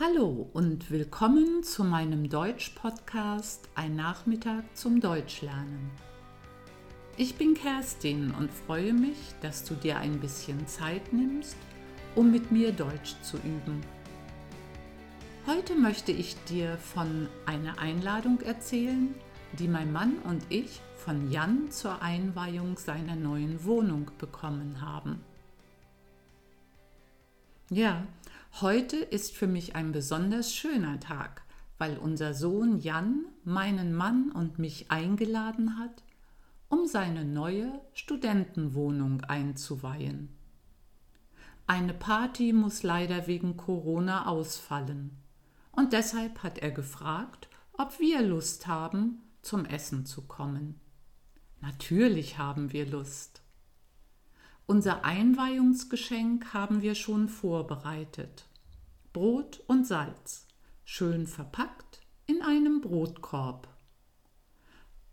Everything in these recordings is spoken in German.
Hallo und willkommen zu meinem Deutsch-Podcast Ein Nachmittag zum Deutschlernen. Ich bin Kerstin und freue mich, dass du dir ein bisschen Zeit nimmst, um mit mir Deutsch zu üben. Heute möchte ich dir von einer Einladung erzählen, die mein Mann und ich von Jan zur Einweihung seiner neuen Wohnung bekommen haben. Ja, Heute ist für mich ein besonders schöner Tag, weil unser Sohn Jan meinen Mann und mich eingeladen hat, um seine neue Studentenwohnung einzuweihen. Eine Party muss leider wegen Corona ausfallen, und deshalb hat er gefragt, ob wir Lust haben, zum Essen zu kommen. Natürlich haben wir Lust. Unser Einweihungsgeschenk haben wir schon vorbereitet. Brot und Salz, schön verpackt in einem Brotkorb.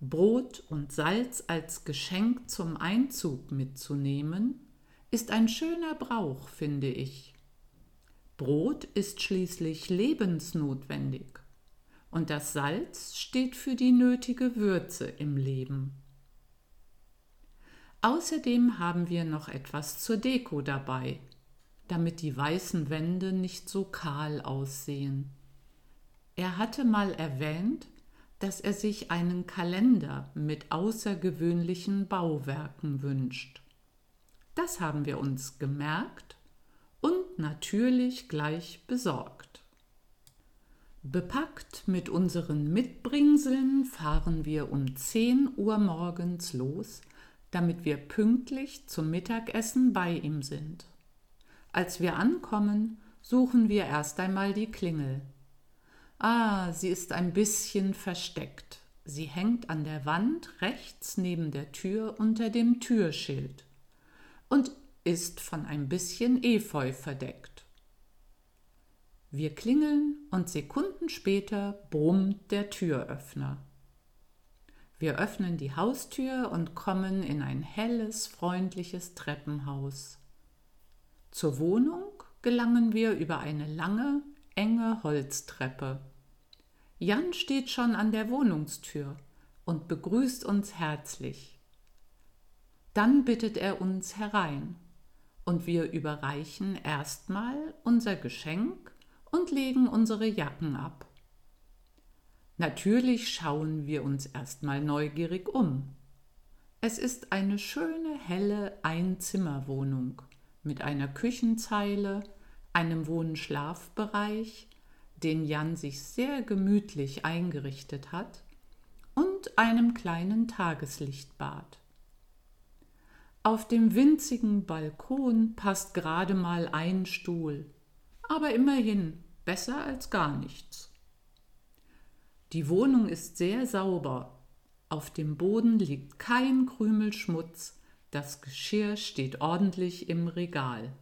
Brot und Salz als Geschenk zum Einzug mitzunehmen, ist ein schöner Brauch, finde ich. Brot ist schließlich lebensnotwendig und das Salz steht für die nötige Würze im Leben. Außerdem haben wir noch etwas zur Deko dabei, damit die weißen Wände nicht so kahl aussehen. Er hatte mal erwähnt, dass er sich einen Kalender mit außergewöhnlichen Bauwerken wünscht. Das haben wir uns gemerkt und natürlich gleich besorgt. Bepackt mit unseren Mitbringseln fahren wir um 10 Uhr morgens los, damit wir pünktlich zum Mittagessen bei ihm sind. Als wir ankommen, suchen wir erst einmal die Klingel. Ah, sie ist ein bisschen versteckt. Sie hängt an der Wand rechts neben der Tür unter dem Türschild und ist von ein bisschen Efeu verdeckt. Wir klingeln und Sekunden später brummt der Türöffner. Wir öffnen die Haustür und kommen in ein helles, freundliches Treppenhaus. Zur Wohnung gelangen wir über eine lange, enge Holztreppe. Jan steht schon an der Wohnungstür und begrüßt uns herzlich. Dann bittet er uns herein und wir überreichen erstmal unser Geschenk und legen unsere Jacken ab. Natürlich schauen wir uns erstmal neugierig um. Es ist eine schöne, helle Einzimmerwohnung mit einer Küchenzeile, einem Wohn-Schlafbereich, den Jan sich sehr gemütlich eingerichtet hat, und einem kleinen Tageslichtbad. Auf dem winzigen Balkon passt gerade mal ein Stuhl, aber immerhin besser als gar nichts. Die Wohnung ist sehr sauber. Auf dem Boden liegt kein Krümel Schmutz, das Geschirr steht ordentlich im Regal.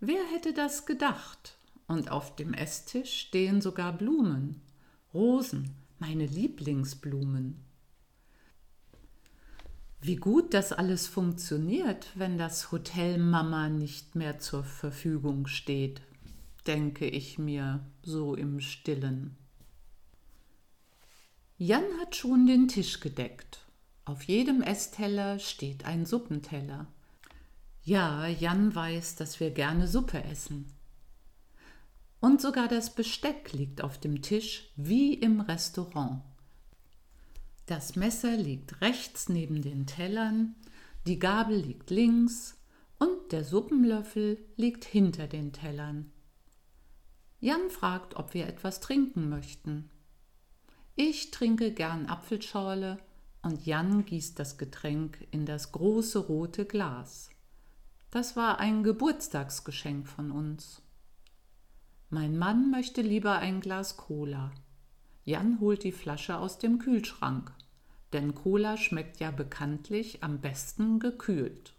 Wer hätte das gedacht? Und auf dem Esstisch stehen sogar Blumen, Rosen, meine Lieblingsblumen. Wie gut das alles funktioniert, wenn das Hotel Mama nicht mehr zur Verfügung steht, denke ich mir so im stillen. Jan hat schon den Tisch gedeckt auf jedem Essteller steht ein Suppenteller. Ja, Jan weiß, dass wir gerne Suppe essen. Und sogar das Besteck liegt auf dem Tisch wie im Restaurant. Das Messer liegt rechts neben den Tellern, die Gabel liegt links und der Suppenlöffel liegt hinter den Tellern. Jan fragt, ob wir etwas trinken möchten. Ich trinke gern Apfelschorle und Jan gießt das Getränk in das große rote Glas. Das war ein Geburtstagsgeschenk von uns. Mein Mann möchte lieber ein Glas Cola. Jan holt die Flasche aus dem Kühlschrank, denn Cola schmeckt ja bekanntlich am besten gekühlt.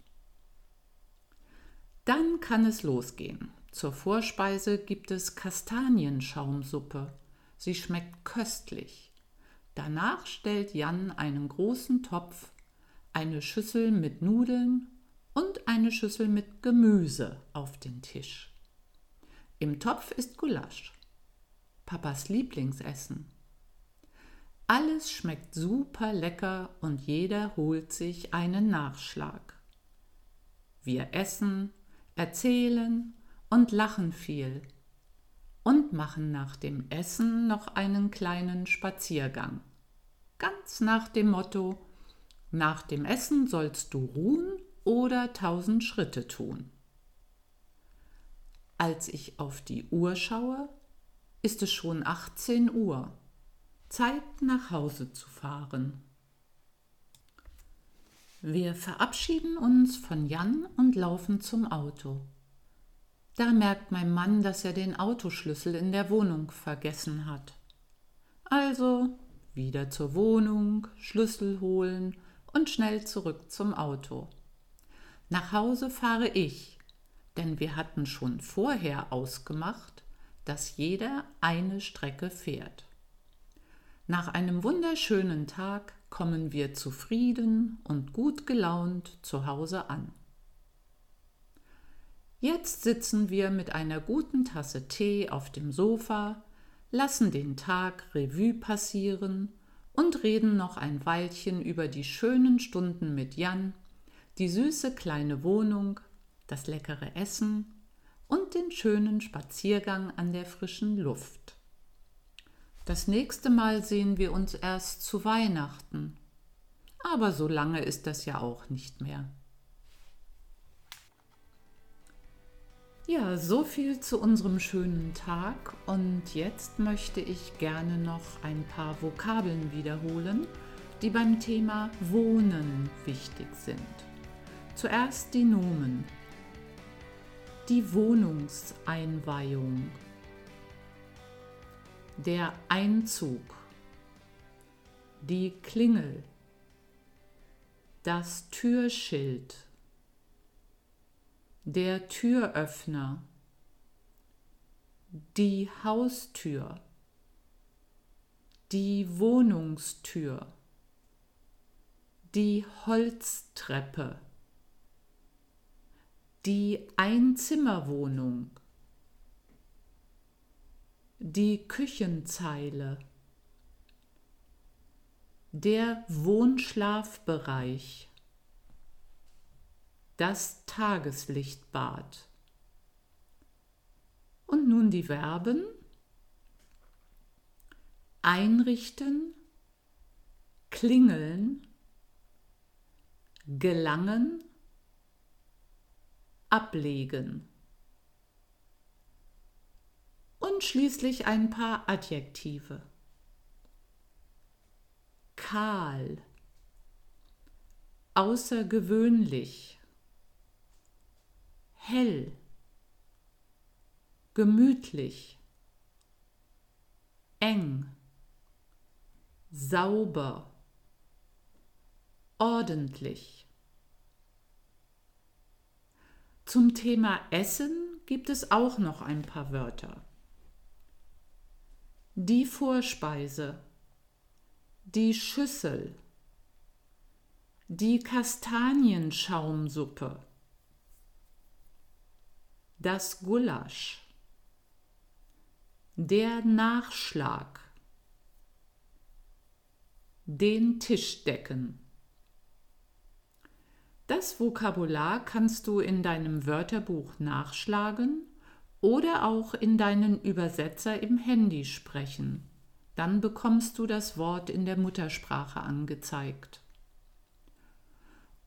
Dann kann es losgehen. Zur Vorspeise gibt es Kastanienschaumsuppe. Sie schmeckt köstlich. Danach stellt Jan einen großen Topf, eine Schüssel mit Nudeln und eine Schüssel mit Gemüse auf den Tisch. Im Topf ist Gulasch, Papas Lieblingsessen. Alles schmeckt super lecker und jeder holt sich einen Nachschlag. Wir essen, erzählen und lachen viel und machen nach dem Essen noch einen kleinen Spaziergang. Ganz nach dem Motto, nach dem Essen sollst du ruhen oder tausend Schritte tun. Als ich auf die Uhr schaue, ist es schon 18 Uhr. Zeit nach Hause zu fahren. Wir verabschieden uns von Jan und laufen zum Auto. Da merkt mein Mann, dass er den Autoschlüssel in der Wohnung vergessen hat. Also wieder zur Wohnung, Schlüssel holen und schnell zurück zum Auto. Nach Hause fahre ich, denn wir hatten schon vorher ausgemacht, dass jeder eine Strecke fährt. Nach einem wunderschönen Tag kommen wir zufrieden und gut gelaunt zu Hause an. Jetzt sitzen wir mit einer guten Tasse Tee auf dem Sofa, lassen den Tag Revue passieren und reden noch ein Weilchen über die schönen Stunden mit Jan, die süße kleine Wohnung, das leckere Essen und den schönen Spaziergang an der frischen Luft. Das nächste Mal sehen wir uns erst zu Weihnachten. Aber so lange ist das ja auch nicht mehr. Ja, so viel zu unserem schönen Tag und jetzt möchte ich gerne noch ein paar Vokabeln wiederholen, die beim Thema Wohnen wichtig sind. Zuerst die Nomen. Die Wohnungseinweihung. Der Einzug. Die Klingel. Das Türschild der Türöffner, die Haustür, die Wohnungstür, die Holztreppe, die Einzimmerwohnung, die Küchenzeile, der Wohnschlafbereich, das Tageslichtbad. Und nun die Verben. Einrichten, klingeln, gelangen, ablegen. Und schließlich ein paar Adjektive. Kahl, außergewöhnlich, hell, gemütlich, eng, sauber, ordentlich. Zum Thema Essen gibt es auch noch ein paar Wörter. Die Vorspeise, die Schüssel, die Kastanienschaumsuppe, das Gulasch, der Nachschlag, den Tisch decken. Das Vokabular kannst du in deinem Wörterbuch nachschlagen oder auch in deinen Übersetzer im Handy sprechen. Dann bekommst du das Wort in der Muttersprache angezeigt.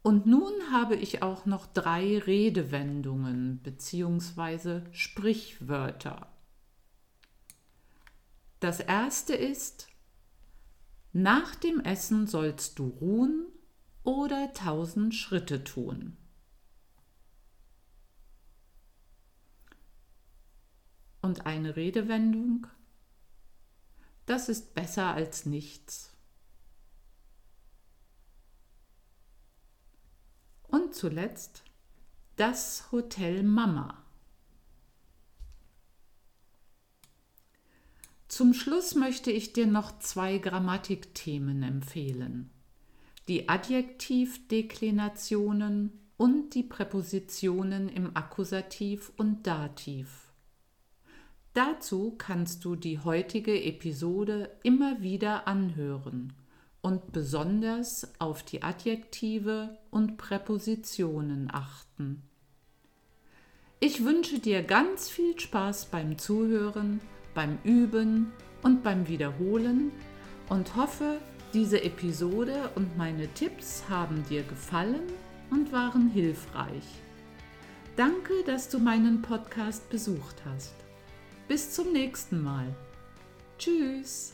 Und nun habe ich auch noch drei Redewendungen bzw. Sprichwörter. Das erste ist, nach dem Essen sollst du ruhen oder tausend Schritte tun. Und eine Redewendung, das ist besser als nichts. Und zuletzt das Hotel Mama. Zum Schluss möchte ich dir noch zwei Grammatikthemen empfehlen. Die Adjektivdeklinationen und die Präpositionen im Akkusativ und Dativ. Dazu kannst du die heutige Episode immer wieder anhören und besonders auf die Adjektive und Präpositionen achten. Ich wünsche dir ganz viel Spaß beim Zuhören, beim Üben und beim Wiederholen und hoffe, diese Episode und meine Tipps haben dir gefallen und waren hilfreich. Danke, dass du meinen Podcast besucht hast. Bis zum nächsten Mal. Tschüss.